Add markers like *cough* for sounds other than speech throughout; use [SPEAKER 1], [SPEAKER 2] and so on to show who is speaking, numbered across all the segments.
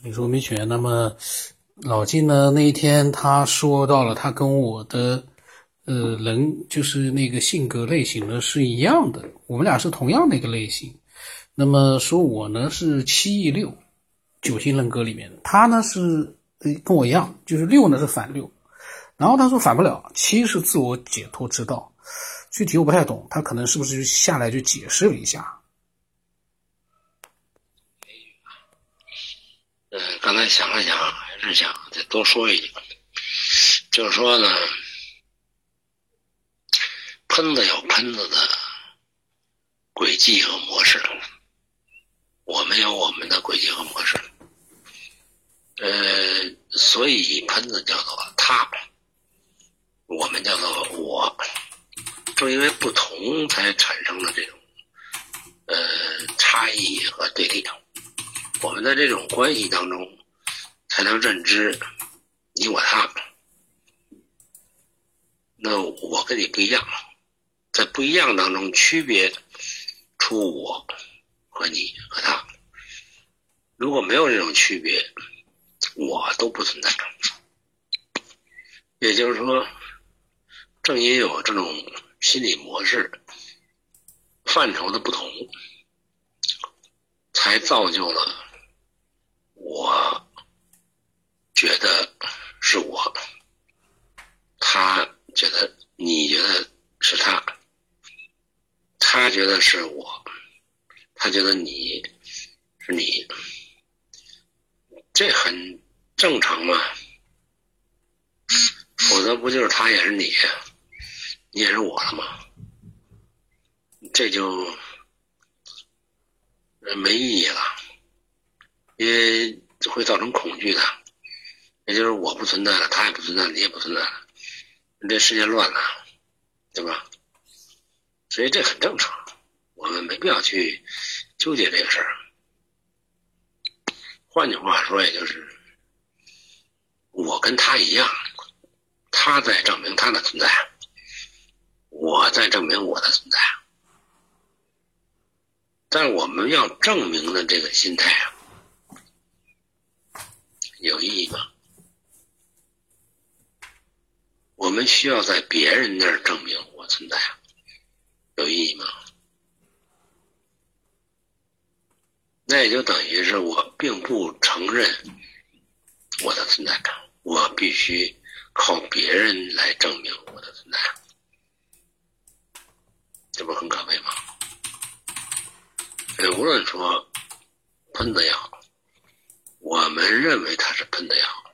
[SPEAKER 1] 你说没选，那么老金呢？那一天他说到了，他跟我的呃人就是那个性格类型呢是一样的，我们俩是同样的一个类型。那么说我呢是七亿六，九型人格里面的，他呢是跟我一样，就是六呢是反六。然后他说反不了，七是自我解脱之道，具体我不太懂，他可能是不是就下来就解释了一下？
[SPEAKER 2] 刚才想了想，还是想再多说一句，就是说呢，喷子有喷子的轨迹和模式，我们有我们的轨迹和模式，呃，所以喷子叫做他。我们叫做我，正因为不同才产生了这种呃差异和对立。我们在这种关系当中才能认知你我他。那我跟你不一样，在不一样当中区别出我和你和他。如果没有这种区别，我都不存在。也就是说。正因有这种心理模式范畴的不同，才造就了我觉得是我，他觉得你觉得是他，他觉得是我，他觉得你是你，这很正常嘛？否则不就是他也是你？你也是我了吗？这就没意义了，因为会造成恐惧的。也就是我不存在了，他也不存在，你也不存在了，这世界乱了，对吧？所以这很正常，我们没必要去纠结这个事儿。换句话说，也就是我跟他一样，他在证明他的存在。我在证明我的存在，但我们要证明的这个心态啊，有意义吗？我们需要在别人那儿证明我存在，有意义吗？那也就等于是我并不承认我的存在感，我必须靠别人来证明我的存在。这不很可悲吗？无论说喷子也好，我们认为他是喷子也好，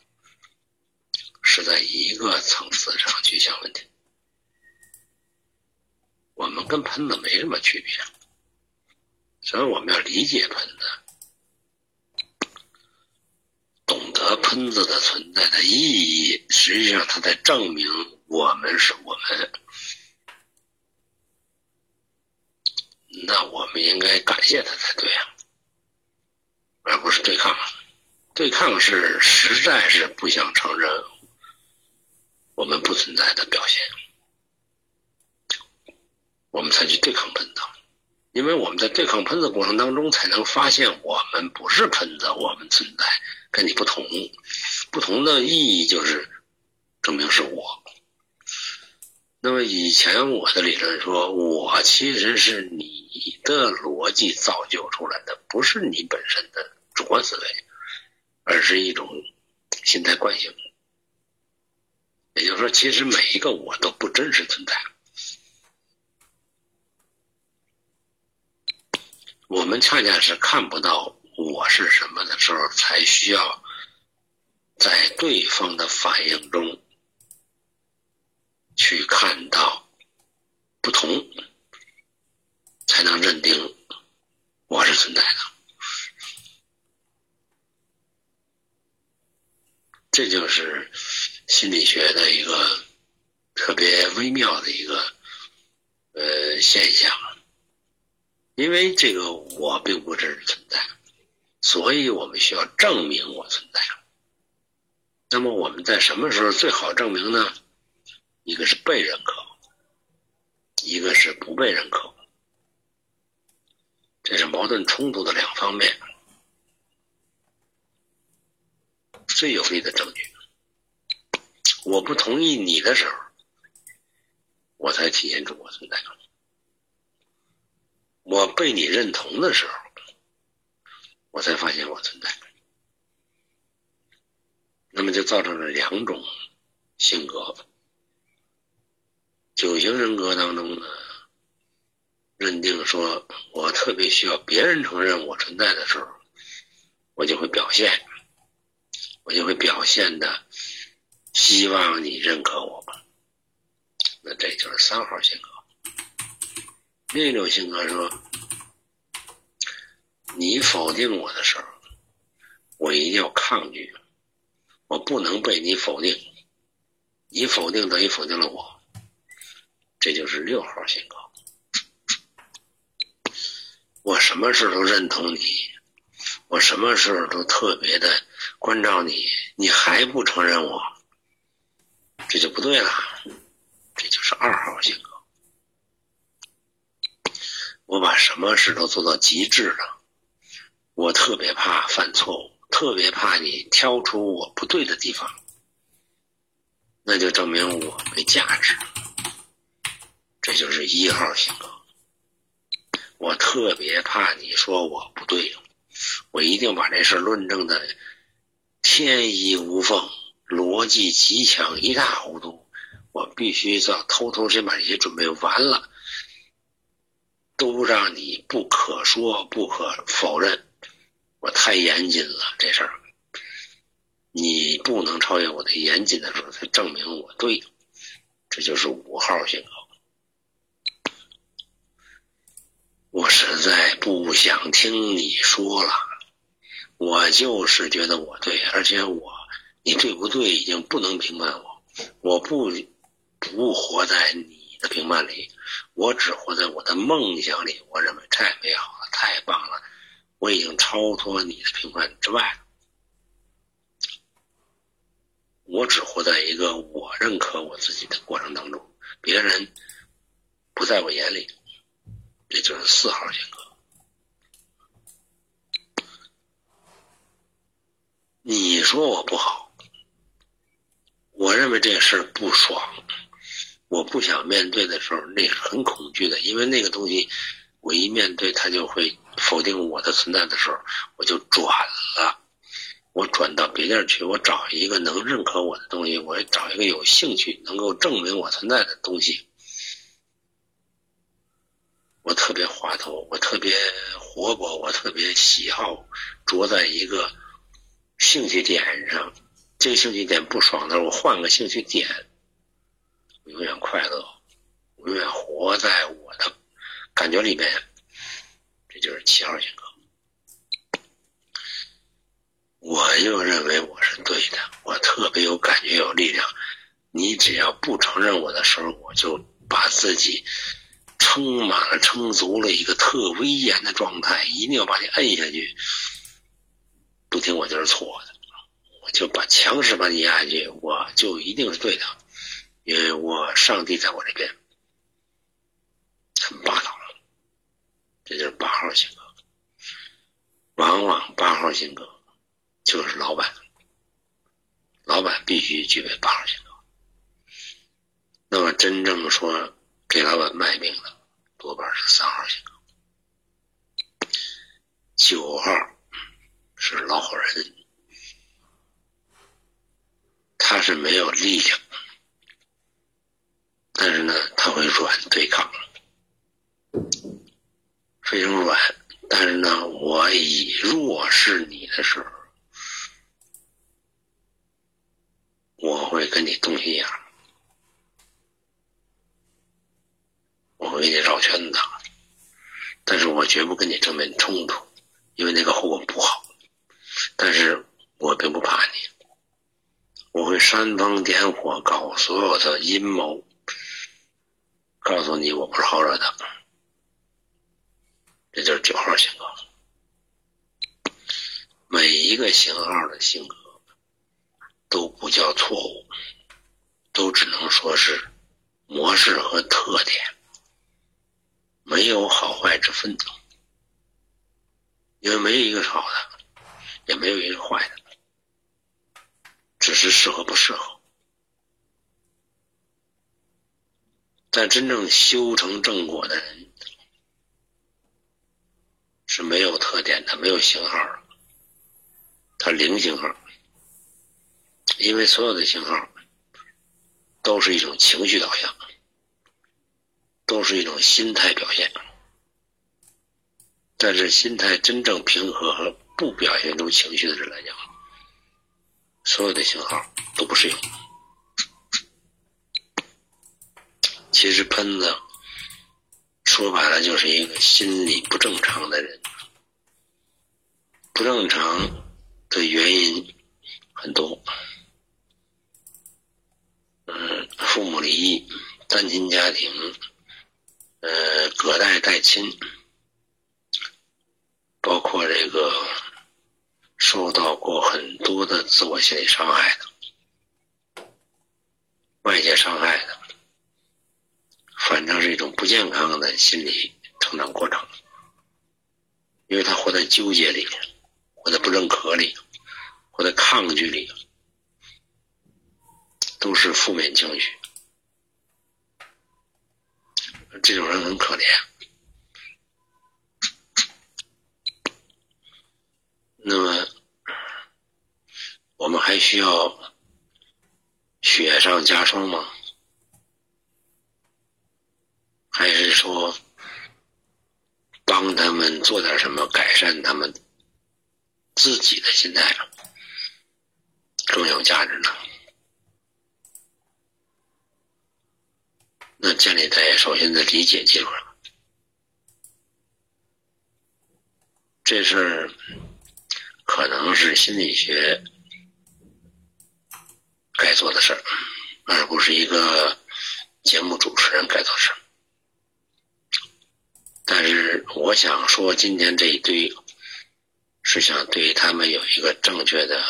[SPEAKER 2] 是在一个层次上去想问题。我们跟喷子没什么区别，所以我们要理解喷子，懂得喷子的存在的意义。实际上，他在证明我们是我们。那我们应该感谢他才对啊，而不是对抗。对抗是实在是不想承认我们不存在的表现，我们才去对抗喷子。因为我们在对抗喷子过程当中，才能发现我们不是喷子，我们存在跟你不同。不同的意义就是证明是我。那么以前我的理论说，我其实是你的逻辑造就出来的，不是你本身的主观思维，而是一种心态惯性。也就是说，其实每一个我都不真实存在。我们恰恰是看不到我是什么的时候，才需要在对方的反应中。去看到不同，才能认定我是存在的。这就是心理学的一个特别微妙的一个呃现象。因为这个我并不真实存在，所以我们需要证明我存在。那么我们在什么时候最好证明呢？一个是被认可，一个是不被认可，这是矛盾冲突的两方面。最有力的证据。我不同意你的时候，我才体现出我存在；我被你认同的时候，我才发现我存在。那么就造成了两种性格。九型人格当中呢，认定说我特别需要别人承认我存在的时候，我就会表现，我就会表现的。希望你认可我，那这就是三号性格。另一种性格说，你否定我的时候，我一定要抗拒，我不能被你否定，你否定等于否定了我，这就是六号性格。我什么事都认同你，我什么事都特别的关照你，你还不承认我。这就不对了，这就是二号性格。我把什么事都做到极致了，我特别怕犯错误，特别怕你挑出我不对的地方，那就证明我没价值。这就是一号性格。我特别怕你说我不对，我一定把这事论证的天衣无缝。逻辑极强，一塌糊涂。我必须要偷偷先把这些准备完了，都让你不可说、不可否认。我太严谨了，这事儿你不能超越我的严谨的时候，才证明我对。这就是五号性格。我实在不想听你说了，我就是觉得我对，而且我。你对不对？已经不能评判我，我不不活在你的评判里，我只活在我的梦想里。我认为太美好了，太棒了，我已经超脱你的评判之外。我只活在一个我认可我自己的过程当中，别人不在我眼里，这就是四号性格。你说我不好。我认为这事儿不爽，我不想面对的时候，那是很恐惧的，因为那个东西，我一面对它就会否定我的存在的时候，我就转了，我转到别地儿去，我找一个能认可我的东西，我找一个有兴趣能够证明我存在的东西，我特别滑头，我特别活泼，我特别喜好着在一个兴趣点上。这个兴趣点不爽的时候，我换个兴趣点，我永远快乐，永远活在我的感觉里面。这就是七号性格。我又认为我是对的，我特别有感觉、有力量。你只要不承认我的时候，我就把自己撑满了、撑足了一个特威严的状态，一定要把你摁下去。不听我就是错的。我就把强势把你压下去，我就一定是对的，因为我上帝在我这边，很霸道，这就是八号性格。往往八号性格就是老板，老板必须具备八号性格。那么真正说给老板卖命的，多半是三号性格，九号老好人。他是没有力量，但是呢，他会软对抗，非常软。但是呢，我以弱势你的时候，我会跟你动心眼我会给你绕圈子，但是我绝不跟你正面冲突，因为那个后果不好。但是我并不怕你。我会煽风点火，搞所有的阴谋，告诉你我不是好惹的。这就是九号性格。每一个型号的性格都不叫错误，都只能说是模式和特点，没有好坏之分。因为没有一个是好的，也没有一个坏的。只是适合不适合。但真正修成正果的人是没有特点的，没有型号的，他零型号，因为所有的型号都是一种情绪导向，都是一种心态表现。但是心态真正平和和不表现出情绪的人来讲，所有的信号都不适用。其实喷子说白了就是一个心理不正常的人，不正常的原因很多，嗯，父母离异、单亲家庭，呃，隔代带亲，包括这个受到过很多的自我心理伤害的，外界伤害的。反正是一种不健康的心理成长过程，因为他活在纠结里，活在不认可里，活在抗拒里，都是负面情绪。这种人很可怜。那么，我们还需要雪上加霜吗？还是说，帮他们做点什么，改善他们自己的心态，更有价值呢？那建立在首先在理解基础上，这事儿可能是心理学该做的事儿，而不是一个节目主持人该做的事儿。但是我想说，今天这一堆是想对他们有一个正确的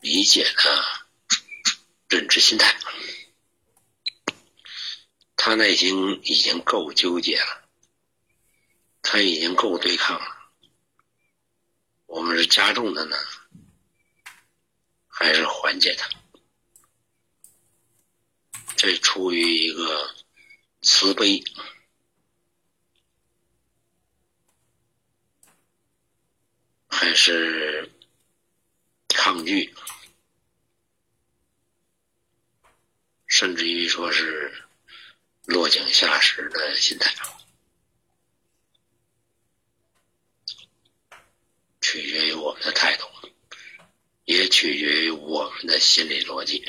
[SPEAKER 2] 理解的认知心态。他内心已经够纠结了，他已经够对抗了。我们是加重的呢，还是缓解他？这出于一个慈悲。还是抗拒，甚至于说是落井下石的心态，取决于我们的态度，也取决于我们的心理逻辑。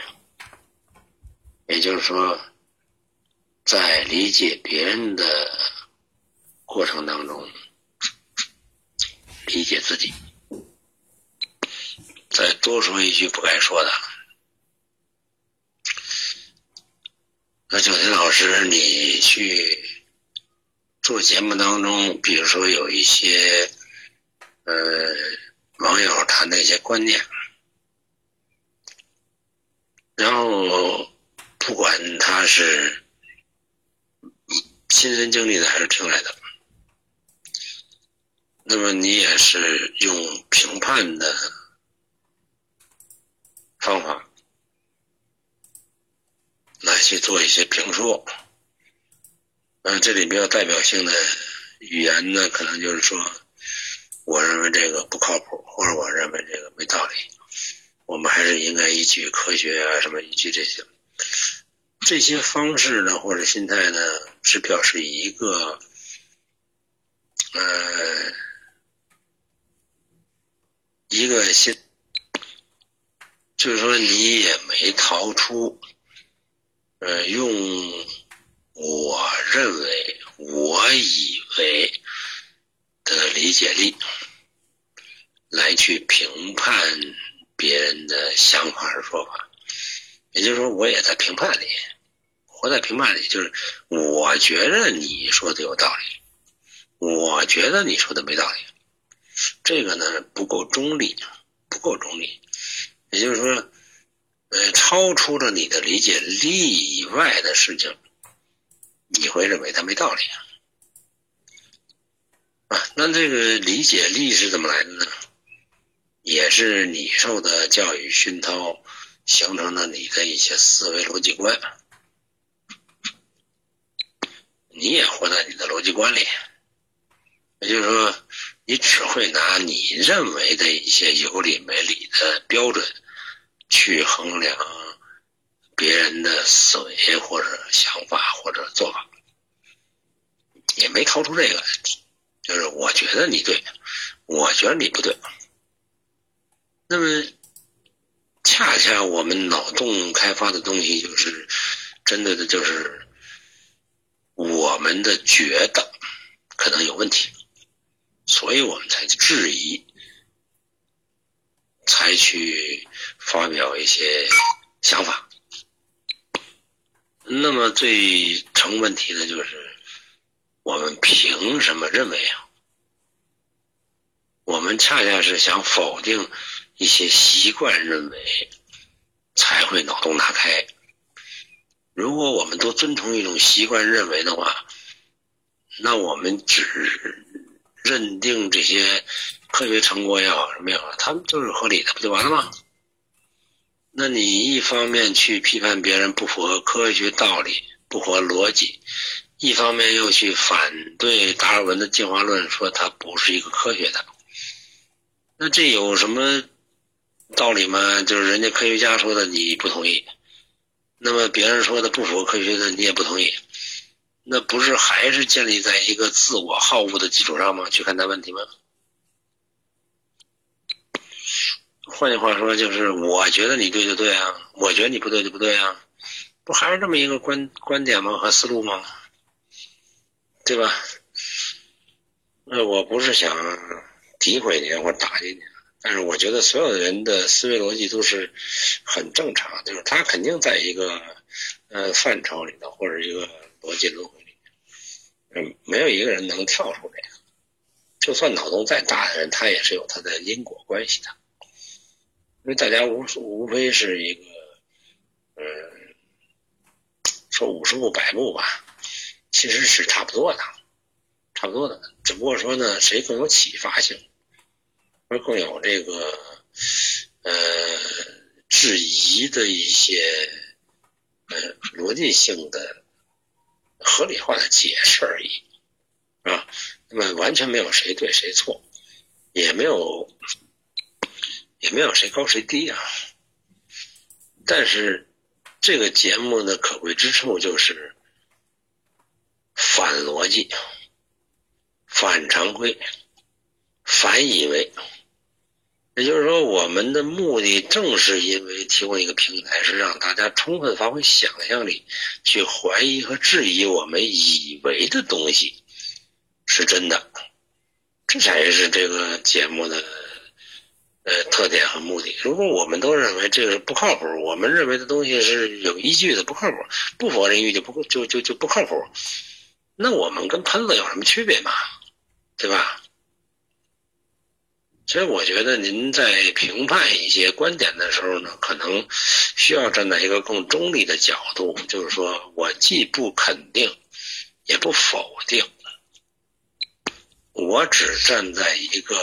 [SPEAKER 2] 也就是说，在理解别人的过程当中。理解自己，再多说一句不该说的。那九天老师，你去做节目当中，比如说有一些呃网友谈那些观念，然后不管他是亲身经历的还是听来的。那么你也是用评判的方法来去做一些评说，嗯，这里比较代表性的语言呢，可能就是说，我认为这个不靠谱，或者我认为这个没道理，我们还是应该依据科学啊，什么依据这些这些方式呢，或者心态呢，是表示一个，呃。一个心，就是说你也没逃出，呃，用我认为、我以为的理解力来去评判别人的想法和说法，也就是说，我也在评判里，活在评判里，就是我觉得你说的有道理，我觉得你说的没道理。这个呢不够中立，不够中立，也就是说，呃，超出了你的理解力以外的事情，你会认为它没道理啊？啊，*clears throat* 那这个理解力是怎么来的呢？也是你受的教育熏陶，形成了你的一些思维逻辑观，你也活在你的逻辑观里。也就是说，你只会拿你认为的一些有理没理的标准去衡量别人的思维或者想法或者做法，也没掏出这个，就是我觉得你对，我觉得你不对。那么，恰恰我们脑洞开发的东西，就是针对的，就是我们的觉得可能有问题。所以我们才质疑，才去发表一些想法。那么最成问题的就是，我们凭什么认为啊？我们恰恰是想否定一些习惯认为，才会脑洞大开。如果我们都遵从一种习惯认为的话，那我们只。认定这些科学成果也好什么也好，他们就是合理的，不就完了吗？那你一方面去批判别人不符合科学道理、不合逻辑，一方面又去反对达尔文的进化论，说它不是一个科学的，那这有什么道理吗？就是人家科学家说的你不同意，那么别人说的不符合科学的你也不同意。那不是还是建立在一个自我好恶的基础上吗？去看待问题吗？换句话说，就是我觉得你对就对啊，我觉得你不对就不对啊，不还是这么一个观观点吗？和思路吗？对吧？那我不是想诋毁你或打击你，但是我觉得所有的人的思维逻辑都是很正常，就是他肯定在一个呃范畴里头或者一个。逻辑轮回里面，嗯，没有一个人能跳出这个。就算脑洞再大的人，他也是有他的因果关系的。因为大家无无非是一个，嗯，说五十步百步吧，其实是差不多的，差不多的。只不过说呢，谁更有启发性，而更有这个呃质疑的一些呃逻辑性的。合理化的解释而已，啊，那么完全没有谁对谁错，也没有也没有谁高谁低啊。但是这个节目的可贵之处就是反逻辑、反常规、反以为。也就是说，我们的目的正是因为提供一个平台，是让大家充分发挥想象力，去怀疑和质疑我们以为的东西是真的，这才是这个节目的呃特点和目的。如果我们都认为这个不靠谱，我们认为的东西是有依据的不靠谱，不符合人意就不就就就不靠谱，那我们跟喷子有什么区别嘛？对吧？所以我觉得您在评判一些观点的时候呢，可能需要站在一个更中立的角度，就是说我既不肯定，也不否定，我只站在一个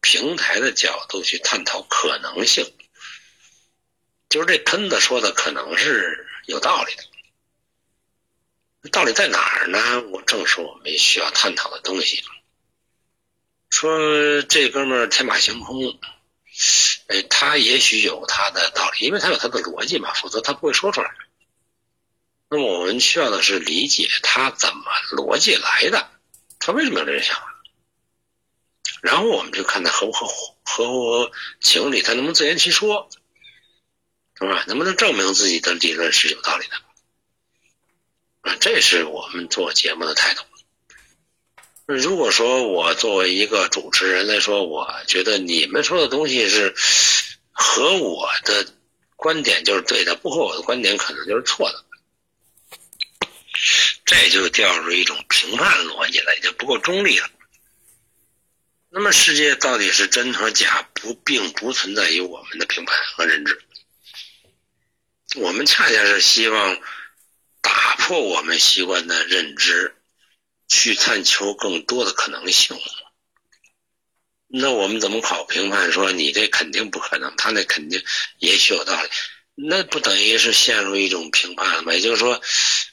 [SPEAKER 2] 平台的角度去探讨可能性。就是这喷子说的可能是有道理的，道理在哪儿呢？我正是我们需要探讨的东西。说这哥们儿天马行空，哎，他也许有他的道理，因为他有他的逻辑嘛，否则他不会说出来。那么我们需要的是理解他怎么逻辑来的，他为什么有这个想法，然后我们就看他合不合合乎情理，他能不能自圆其说，是吧？能不能证明自己的理论是有道理的？啊，这是我们做节目的态度。如果说我作为一个主持人来说，我觉得你们说的东西是和我的观点就是对的，不和我的观点可能就是错的，这就掉入一种评判逻辑了，就不够中立了。那么世界到底是真和假，不并不存在于我们的评判和认知。我们恰恰是希望破我们习惯的认知。去探求更多的可能性，那我们怎么考评判？说你这肯定不可能，他那肯定也许有道理。那不等于是陷入一种评判了吗？也就是说，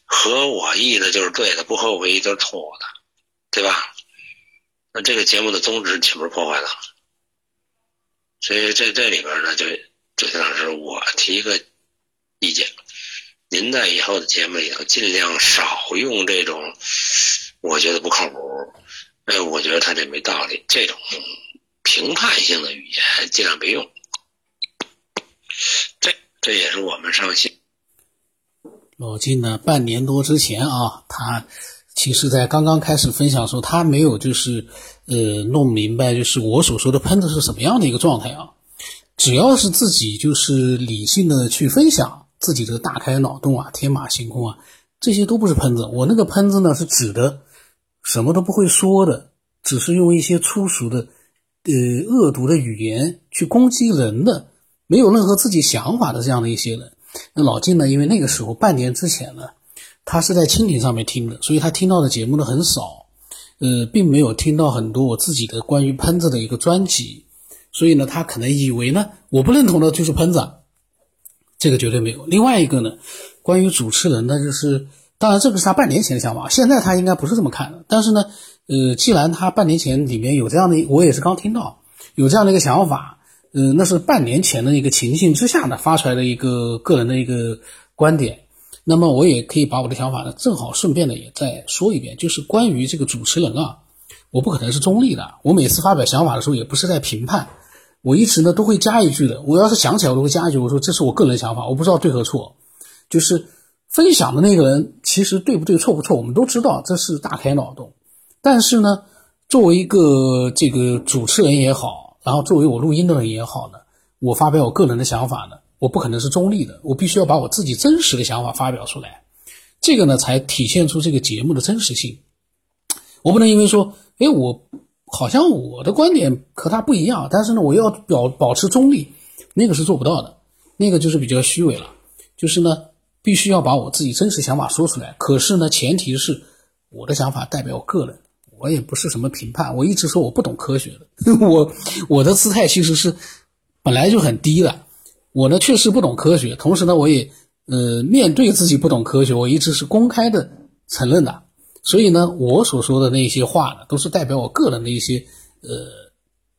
[SPEAKER 2] 合我意的就是对的，不合我意就是错的，对吧？那这个节目的宗旨岂不是破坏了？所以这这里边呢，就就像是我提一个意见，您在以后的节目里头尽量少用这种我觉得不靠谱，哎，我觉得他这没道理这种评判性的语言尽量别用。这这也是我们上线。
[SPEAKER 1] 老金呢，半年多之前啊，他其实在刚刚开始分享的时候，他没有就是呃弄明白，就是我所说的喷子是什么样的一个状态啊。只要是自己就是理性的去分享自己这个大开脑洞啊、天马行空啊，这些都不是喷子。我那个喷子呢，是指的什么都不会说的，只是用一些粗俗的、呃恶毒的语言去攻击人的，没有任何自己想法的这样的一些人。那老金呢？因为那个时候半年之前呢，他是在蜻蜓上面听的，所以他听到的节目呢很少，呃，并没有听到很多我自己的关于喷子的一个专辑，所以呢，他可能以为呢，我不认同的就是喷子，这个绝对没有。另外一个呢，关于主持人呢，就是当然这个是他半年前的想法，现在他应该不是这么看的。但是呢，呃，既然他半年前里面有这样的，我也是刚听到有这样的一个想法。嗯，那是半年前的一个情形之下呢发出来的一个个人的一个观点。那么我也可以把我的想法呢，正好顺便的也再说一遍，就是关于这个主持人啊，我不可能是中立的。我每次发表想法的时候，也不是在评判，我一直呢都会加一句的。我要是想起来，我都会加一句，我说这是我个人想法，我不知道对和错。就是分享的那个人其实对不对错不错，我们都知道，这是大开脑洞。但是呢，作为一个这个主持人也好。然后作为我录音的人也好呢，我发表我个人的想法呢，我不可能是中立的，我必须要把我自己真实的想法发表出来，这个呢才体现出这个节目的真实性。我不能因为说，哎，我好像我的观点和他不一样，但是呢，我要表保持中立，那个是做不到的，那个就是比较虚伪了。就是呢，必须要把我自己真实想法说出来，可是呢，前提是我的想法代表我个人。我也不是什么评判，我一直说我不懂科学的，*laughs* 我我的姿态其实是本来就很低的。我呢确实不懂科学，同时呢我也呃面对自己不懂科学，我一直是公开的承认的。所以呢，我所说的那些话呢，都是代表我个人的一些呃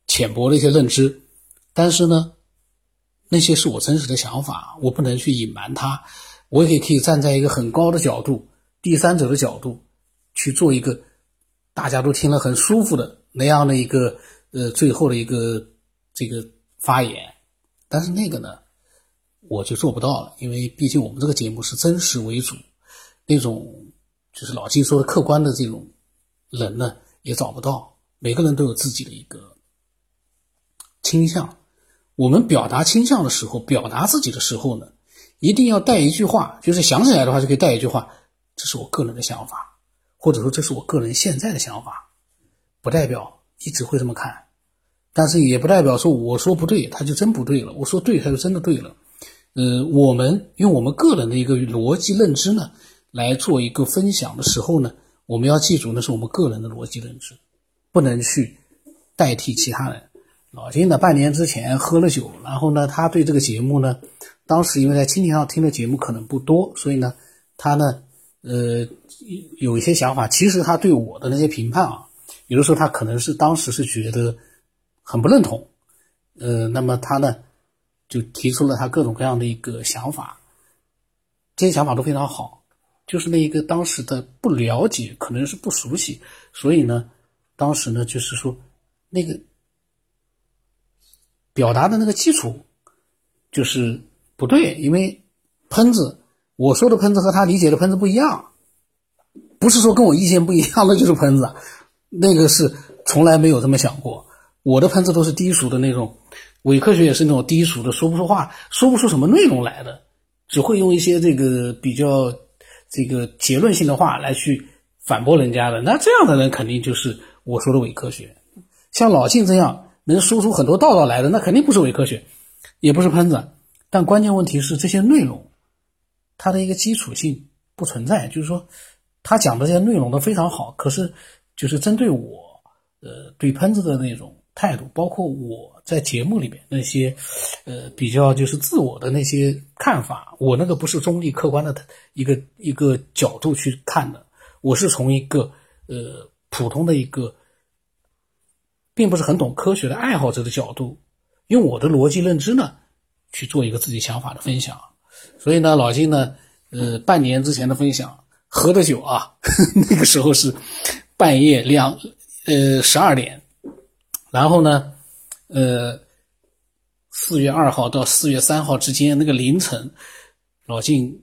[SPEAKER 1] 浅薄的一些认知。但是呢，那些是我真实的想法，我不能去隐瞒它。我也可以站在一个很高的角度，第三者的角度去做一个。大家都听了很舒服的那样的一个呃最后的一个这个发言，但是那个呢，我就做不到了，因为毕竟我们这个节目是真实为主，那种就是老金说的客观的这种人呢也找不到。每个人都有自己的一个倾向，我们表达倾向的时候，表达自己的时候呢，一定要带一句话，就是想起来的话就可以带一句话，这是我个人的想法。或者说这是我个人现在的想法，不代表一直会这么看，但是也不代表说我说不对他就真不对了，我说对他就真的对了。呃，我们用我们个人的一个逻辑认知呢来做一个分享的时候呢，我们要记住那是我们个人的逻辑认知，不能去代替其他人。老金呢半年之前喝了酒，然后呢他对这个节目呢，当时因为在蜻蜓上听的节目可能不多，所以呢他呢。呃，有一些想法，其实他对我的那些评判啊，有的时候他可能是当时是觉得很不认同，呃，那么他呢就提出了他各种各样的一个想法，这些想法都非常好，就是那一个当时的不了解，可能是不熟悉，所以呢，当时呢就是说那个表达的那个基础就是不对，因为喷子。我说的喷子和他理解的喷子不一样，不是说跟我意见不一样 *laughs* 那就是喷子，那个是从来没有这么想过。我的喷子都是低俗的那种，伪科学也是那种低俗的，说不出话，说不出什么内容来的，只会用一些这个比较这个结论性的话来去反驳人家的。那这样的人肯定就是我说的伪科学。像老晋这样能说出很多道道来的，那肯定不是伪科学，也不是喷子。但关键问题是这些内容。它的一个基础性不存在，就是说，他讲的这些内容都非常好，可是就是针对我，呃，对喷子的那种态度，包括我在节目里面那些，呃，比较就是自我的那些看法，我那个不是中立客观的一个一个角度去看的，我是从一个呃普通的一个，并不是很懂科学的爱好者的角度，用我的逻辑认知呢去做一个自己想法的分享。所以呢，老金呢，呃，半年之前的分享，喝的酒啊，*laughs* 那个时候是半夜两呃十二点。然后呢，呃，四月二号到四月三号之间那个凌晨，老晋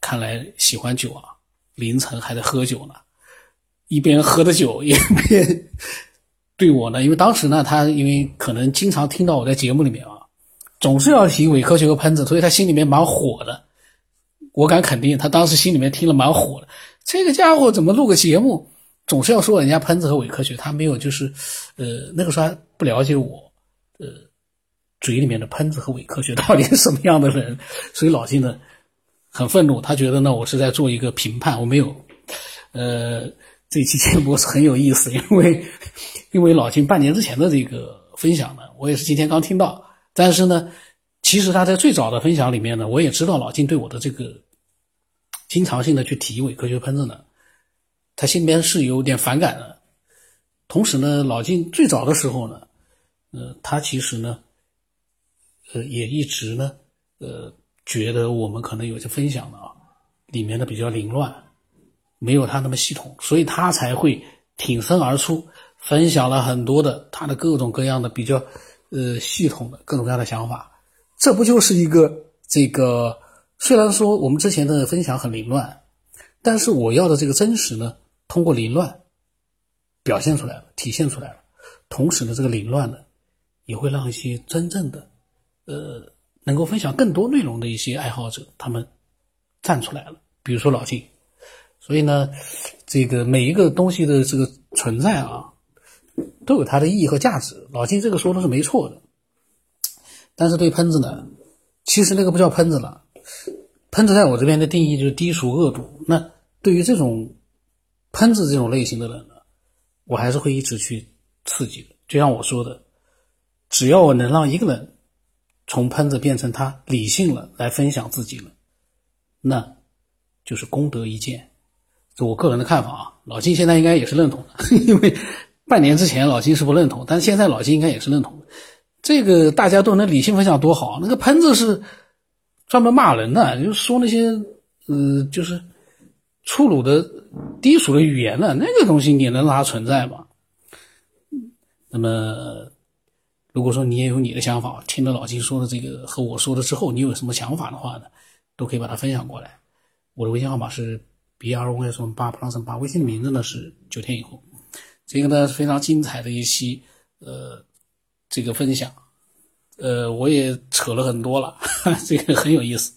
[SPEAKER 1] 看来喜欢酒啊，凌晨还在喝酒呢，一边喝的酒一边对我呢，因为当时呢，他因为可能经常听到我在节目里面啊，总是要提伪科学和喷子，所以他心里面蛮火的。我敢肯定，他当时心里面听了蛮火的，这个家伙怎么录个节目？总是要说人家喷子和伪科学，他没有就是，呃，那个时候还不了解我，呃，嘴里面的喷子和伪科学到底是什么样的人，所以老金呢很愤怒，他觉得呢我是在做一个评判，我没有，呃，这期节目是很有意思，因为 *laughs* 因为老金半年之前的这个分享呢，我也是今天刚听到，但是呢，其实他在最早的分享里面呢，我也知道老金对我的这个经常性的去提伪科学喷子呢。他心里面是有点反感的，同时呢，老金最早的时候呢，呃，他其实呢，呃，也一直呢，呃，觉得我们可能有些分享的啊，里面的比较凌乱，没有他那么系统，所以他才会挺身而出，分享了很多的他的各种各样的比较呃系统的各种各样的想法。这不就是一个这个？虽然说我们之前的分享很凌乱，但是我要的这个真实呢？通过凌乱表现出来了，体现出来了。同时呢，这个凌乱呢，也会让一些真正的，呃，能够分享更多内容的一些爱好者，他们站出来了。比如说老金。所以呢，这个每一个东西的这个存在啊，都有它的意义和价值。老金这个说的是没错的。但是对喷子呢，其实那个不叫喷子了。喷子在我这边的定义就是低俗恶毒。那对于这种。喷子这种类型的人呢，我还是会一直去刺激的。就像我说的，只要我能让一个人从喷子变成他理性了，来分享自己了，那就是功德一件。这我个人的看法啊。老金现在应该也是认同的，*laughs* 因为半年之前老金是不认同，但现在老金应该也是认同的。这个大家都能理性分享多好。那个喷子是专门骂人的，就说那些呃，就是粗鲁的。低俗的语言呢？那个东西你能让它存在吗？那么，如果说你也有你的想法，听了老金说的这个和我说的之后，你有什么想法的话呢？都可以把它分享过来。我的微信号码是 b r o s 八 plus 八，微信名字呢是九天以后。这个呢是非常精彩的一期呃这个分享，呃我也扯了很多了，*laughs* 这个很有意思。